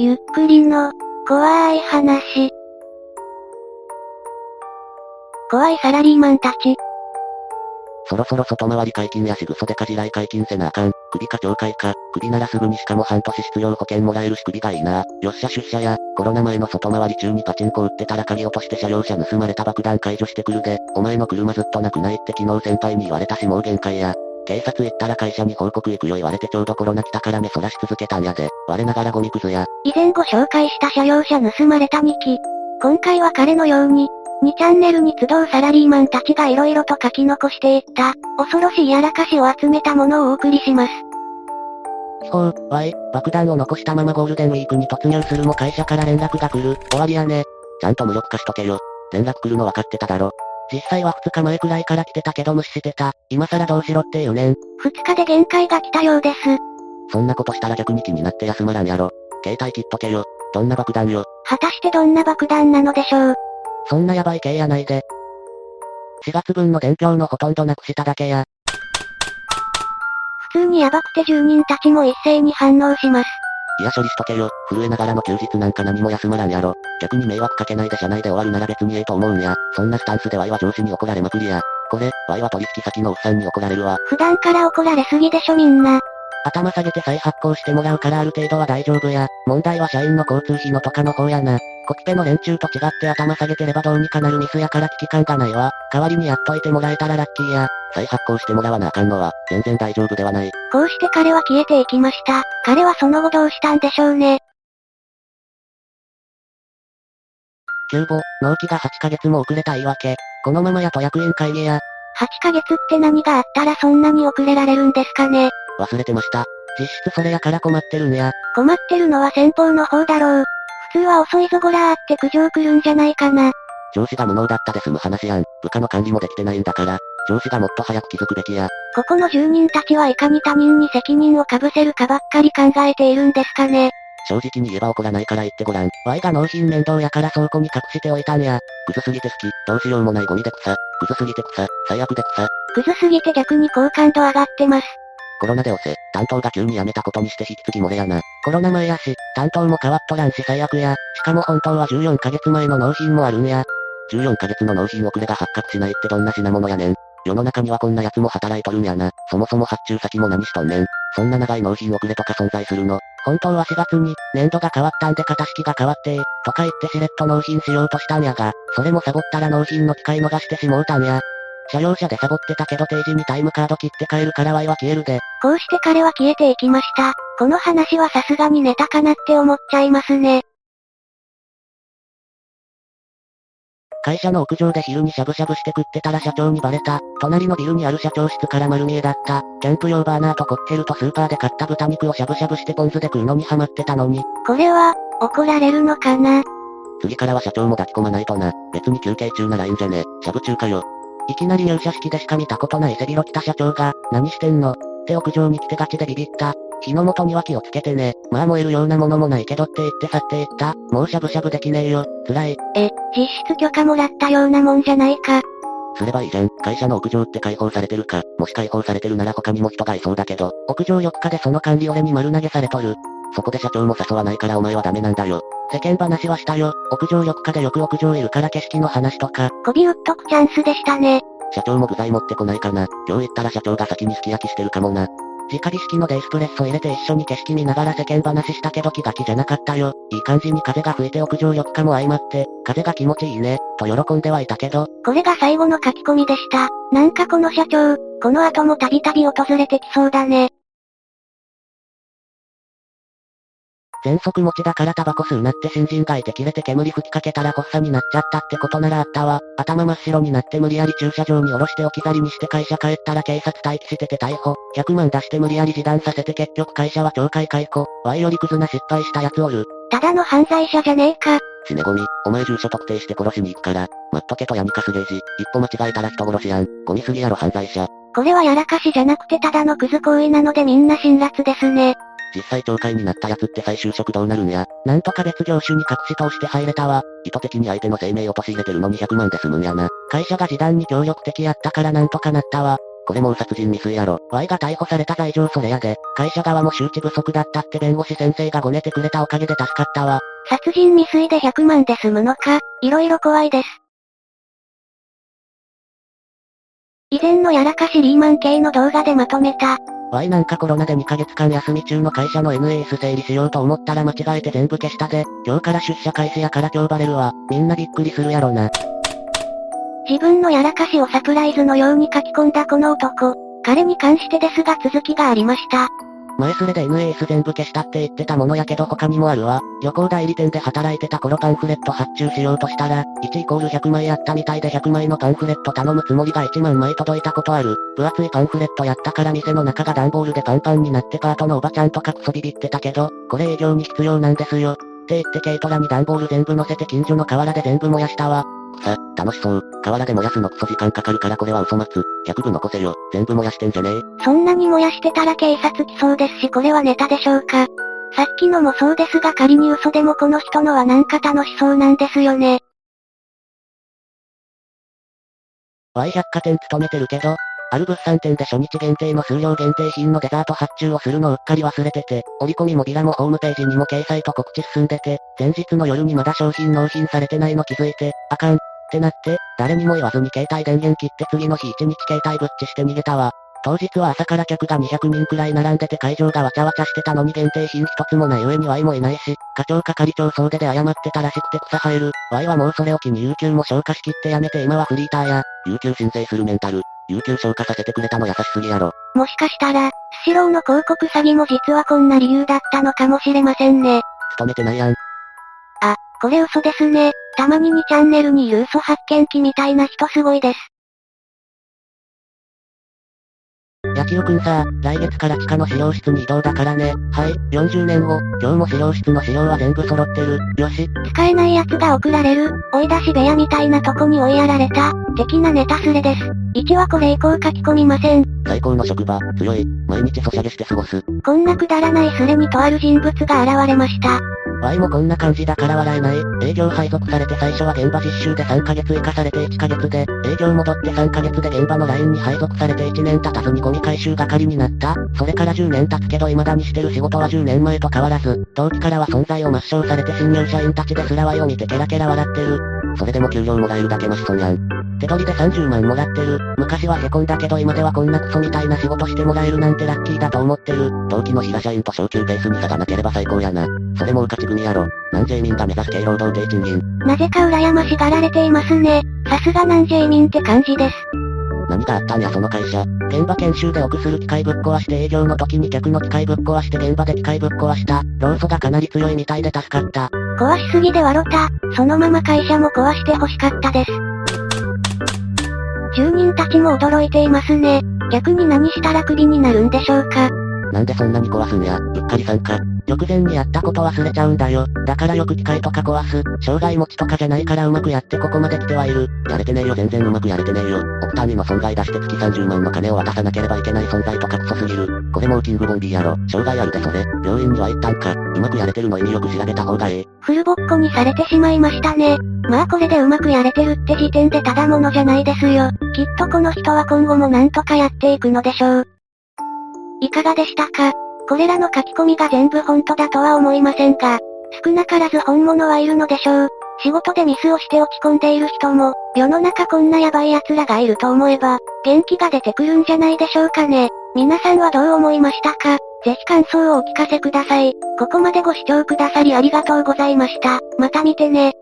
ゆっくりの、怖い話。怖いサラリーマンたち。そろそろ外回り解禁や仕草でかじらい解禁せなあかん。首か懲戒か。首ならすぐにしかも半年失業保険もらえるし首がいいな。よっしゃ出社や、コロナ前の外回り中にパチンコ売ってたら鍵落として車両車盗まれた爆弾解除してくるで、お前の車ずっとなくないって昨日先輩に言われたしもう限界や。警察行ったら会社に報告行くよ言われてちょうどコロナ来たから目そらし続けたんやで。我ながらゴミくずや。以前ご紹介した車両車盗まれた2機。今回は彼のように、2チャンネルに集うサラリーマンたちが色々と書き残していった、恐ろしいやらかしを集めたものをお送りします。気候、Y、爆弾を残したままゴールデンウィークに突入するも会社から連絡が来る、終わりやね。ちゃんと無力化しとけよ。連絡来るの分かってただろ。実際は2日前くらいから来てたけど無視してた。今更どうしろって言うねん。2日で限界が来たようです。そんなことしたら逆に気になって休まらんやろ。携帯切っとけよ。どんな爆弾よ。果たしてどんな爆弾なのでしょう。そんなヤバい系やないで。4月分の伝票のほとんどなくしただけや。普通にヤバくて住人たちも一斉に反応します。いや処理しとけよ。震えながらの休日なんか何も休まらんやろ。逆に迷惑かけないで社内で終わるなら別にええと思うんや。そんなスタンスでワイは上司に怒られまくりや。これ、ワイは取引先のおっさんに怒られるわ。普段から怒られすぎでしょみんな。頭下げて再発行してもらうからある程度は大丈夫や。問題は社員の交通費のとかの方やな。コピペの連中と違って頭下げてればどうにかなるミスやから危機感がないわ。代わりにやっといてもらえたらラッキーや。再発行してもらわなあかんのは、全然大丈夫ではない。こうして彼は消えていきました。彼はその後どうしたんでしょうね。急募、納期が8ヶ月も遅れた言い訳。このままやと役員会議や。8ヶ月って何があったらそんなに遅れられるんですかね。忘れてました。実質それやから困ってるんや。困ってるのは先方の方だろう。普通は遅いぞごらーって苦情来るんじゃないかな。上司が無能だったで済む話やん。部下の管理もできてないんだから、上司がもっと早く気づくべきや。ここの住人たちはいかに他人に責任をかぶせるかばっかり考えているんですかね。正直に言えば怒らないから言ってごらん。Y が納品面倒やから倉庫に隠しておいたんや。クズすぎて好き、どうしようもないゴミで草。クズすぎて草、最悪で草。クズすぎて逆に好感度上がってます。コロナで押せ、担当が急に辞めたことにして引き継ぎ漏れやな。コロナ前やし、担当も変わっとらんし最悪や。しかも本当は14ヶ月前の納品もあるんや。14ヶ月の納品遅れが発覚しないってどんな品物やねん。世の中にはこんな奴も働いとるんやな。そもそも発注先も何しとんねん。そんな長い納品遅れとか存在するの。本当は4月に、年度が変わったんで型式が変わってとか言ってしれっと納品しようとしたんやが、それもサボったら納品の機会逃してしもうたんや。車両車でサボってたけど定時にタイムカード切って帰るからワイは消えるで。こうして彼は消えていきました。この話はさすがにネタかなって思っちゃいますね。会社の屋上で昼にしゃぶしゃぶして食ってたら社長にバレた。隣のビルにある社長室から丸見えだった。キャンプ用バーナーとコッケルとスーパーで買った豚肉をしゃぶしゃぶしてポン酢で食うのにハマってたのに。これは、怒られるのかな？次からは社長も抱き込まないとな。別に休憩中ならいいんじゃね。しゃぶ中かよ。いきなり入社式でしか見たことない背広着た社長が、何してんの？って屋上に来てガチでビビった。火の元には気をつけてね。まあ燃えるようなものもないけどって言って去っていった。もうしゃぶしゃぶできねえよ。辛い。え、実質許可もらったようなもんじゃないか。すればいいじゃん。会社の屋上って開放されてるか。もし開放されてるなら他にも人がいそうだけど、屋上4日でその管理俺に丸投げされとる。そこで社長も誘わないからお前はダメなんだよ。世間話はしたよ。屋上4日でよく屋上いるから景色の話とか。媚び売っとくチャンスでしたね。社長も具材持ってこないかな。今日行ったら社長が先にすき焼きしてるかもな。直火式のデイスプレッソ入れて一緒に景色見ながら世間話したけど気が気じゃなかったよ。いい感じに風が吹いて屋上浴かも相まって、風が気持ちいいね、と喜んではいたけど。これが最後の書き込みでした。なんかこの社長、この後もたびたび訪れてきそうだね。全速持ちだからタバコ吸うなって新人がいて切れて煙吹きかけたら発作になっちゃったってことならあったわ。頭真っ白になって無理やり駐車場に降ろして置き去りにして会社帰ったら警察待機してて逮捕。100万出して無理やり示談させて結局会社は懲戒解雇。ワイよりクズな失敗した奴おる。ただの犯罪者じゃねえか。死ねゴミ、お前住所特定して殺しに行くから。待っとけと闇かすゲージ。一歩間違えたら人殺しやん。ゴミすぎやろ犯罪者。これはやらかしじゃなくてただのクズ行為なのでみんな辛辣ですね。実際懲戒になった奴って再就職どうなるんや。なんとか別業種に隠し通して入れたわ。意図的に相手の生命を陥れてるのに100万で済むんやな。会社が示談に協力的やったからなんとかなったわ。これもう殺人未遂やろ。Y が逮捕された罪状それやで、会社側も周知不足だったって弁護士先生がごねてくれたおかげで助かったわ。殺人未遂で100万で済むのか、色々怖いです。以前のやらかしリーマン系の動画でまとめた。Y なんかコロナで2ヶ月間休み中の会社の NAS 整理しようと思ったら間違えて全部消したぜ。今日から出社開始やから今日バレるわ。みんなびっくりするやろな。自分のやらかしをサプライズのように書き込んだこの男。彼に関してですが続きがありました。前すれで NAS 全部消したって言ってたものやけど他にもあるわ。旅行代理店で働いてた頃パンフレット発注しようとしたら、1イコール100枚あったみたいで100枚のパンフレット頼むつもりが1万枚届いたことある。分厚いパンフレットやったから店の中が段ボールでパンパンになってパートのおばちゃんとかクソビビってたけど、これ営業に必要なんですよ。って言って軽トラに段ボール全部乗せて近所の河原で全部燃やしたわ。さ、楽しそう。河原で燃やすのクソ時間かかるからこれは嘘待つ。100部残せよ。全部燃やしてんじゃねえ。そんなに燃やしてたら警察来そうですしこれはネタでしょうか。さっきのもそうですが仮に嘘でもこの人のはなんか楽しそうなんですよね。Y 百貨店勤めてるけど、ある物産展で初日限定の数量限定品のデザート発注をするのをうっかり忘れてて、折り込みもビラもホームページにも掲載と告知進んでて、前日の夜にまだ商品納品されてないの気づいて、あかん、ってなって、誰にも言わずに携帯電源切って次の日一日携帯ぶっちして逃げたわ。当日は朝から客が200人くらい並んでて会場がわちゃわちゃしてたのに限定品一つもない上に Y もいないし、課長係長総出で謝ってたらしくて草生える。Y はもうそれを機に有給も消化しきってやめて今はフリーターや、有給申請するメンタル。有給消化させてくれたの優しすぎやろ。もしかしたら、スシローの広告詐欺も実はこんな理由だったのかもしれませんね。勤めてないやん。あ、これ嘘ですね。たまに2チャンネルにいる嘘発見器みたいな人すごいです。野球くんさ、来月から地下の資料室に移動だからね。はい、40年後、今日も資料室の資料は全部揃ってる。よし。使えないやつが送られる、追い出し部屋みたいなとこに追いやられた、的なネタスレです。1はこれ以降書き込みません。最高の職場、強い、毎日ソシャゲして過ごす。こんなくだらないスレにとある人物が現れました。Y もこんな感じだから笑えない。営業配属されて最初は現場実習で3ヶ月生かされて1ヶ月で、営業戻って3ヶ月で現場のラインに配属されて1年経たずにゴミ回収係になった。それから10年経つけど未だにしてる仕事は10年前と変わらず、同期からは存在を抹消されて新入社員たちですら Y を見てケラケラ笑ってる。それでも給料もらえるだけマシソンやん。手取りで30万もらってる。昔はへこんだけど今ではこんなクソみたいな仕事してもらえるなんてラッキーだと思ってる。同期の平社員と昇給ベースに差がなければ最高やな。それもう勝ち組やろ。南 J 民が目指す低労働低賃金。なぜか羨ましがられていますね。さすが南 J 民って感じです。何があったんやその会社。現場研修で臆する機械ぶっ壊して営業の時に客の機械ぶっ壊して現場で機械ぶっ壊した。労組がかなり強いみたいで助かった。壊しすぎで笑った。そのまま会社も壊して欲しかったです。住人たちも驚いていますね。逆に何したらクビになるんでしょうか？なんでそんなに壊すんや、うっかりさんか。直前にやったこと忘れちゃうんだよ。だからよく機械とか壊す。障害持ちとかじゃないからうまくやってここまで来てはいる。やれてねえよ全然うまくやれてねえよ。オプターにも存在出して月30万の金を渡さなければいけない存在とかクソすぎる。これもウキングボンビーやろ。障害あるでそれ。病院には行ったんか。うまくやれてるの意味よく調べた方がええ。フルボッコにされてしまいましたね。まあこれでうまくやれてるって時点でただものじゃないですよ。きっとこの人は今後もなんとかやっていくのでしょう。いかがでしたか？これらの書き込みが全部本当だとは思いませんが、少なからず本物はいるのでしょう。仕事でミスをして落ち込んでいる人も、世の中こんなヤバい奴らがいると思えば、元気が出てくるんじゃないでしょうかね。皆さんはどう思いましたか？ぜひ感想をお聞かせください。ここまでご視聴くださりありがとうございました。また見てね。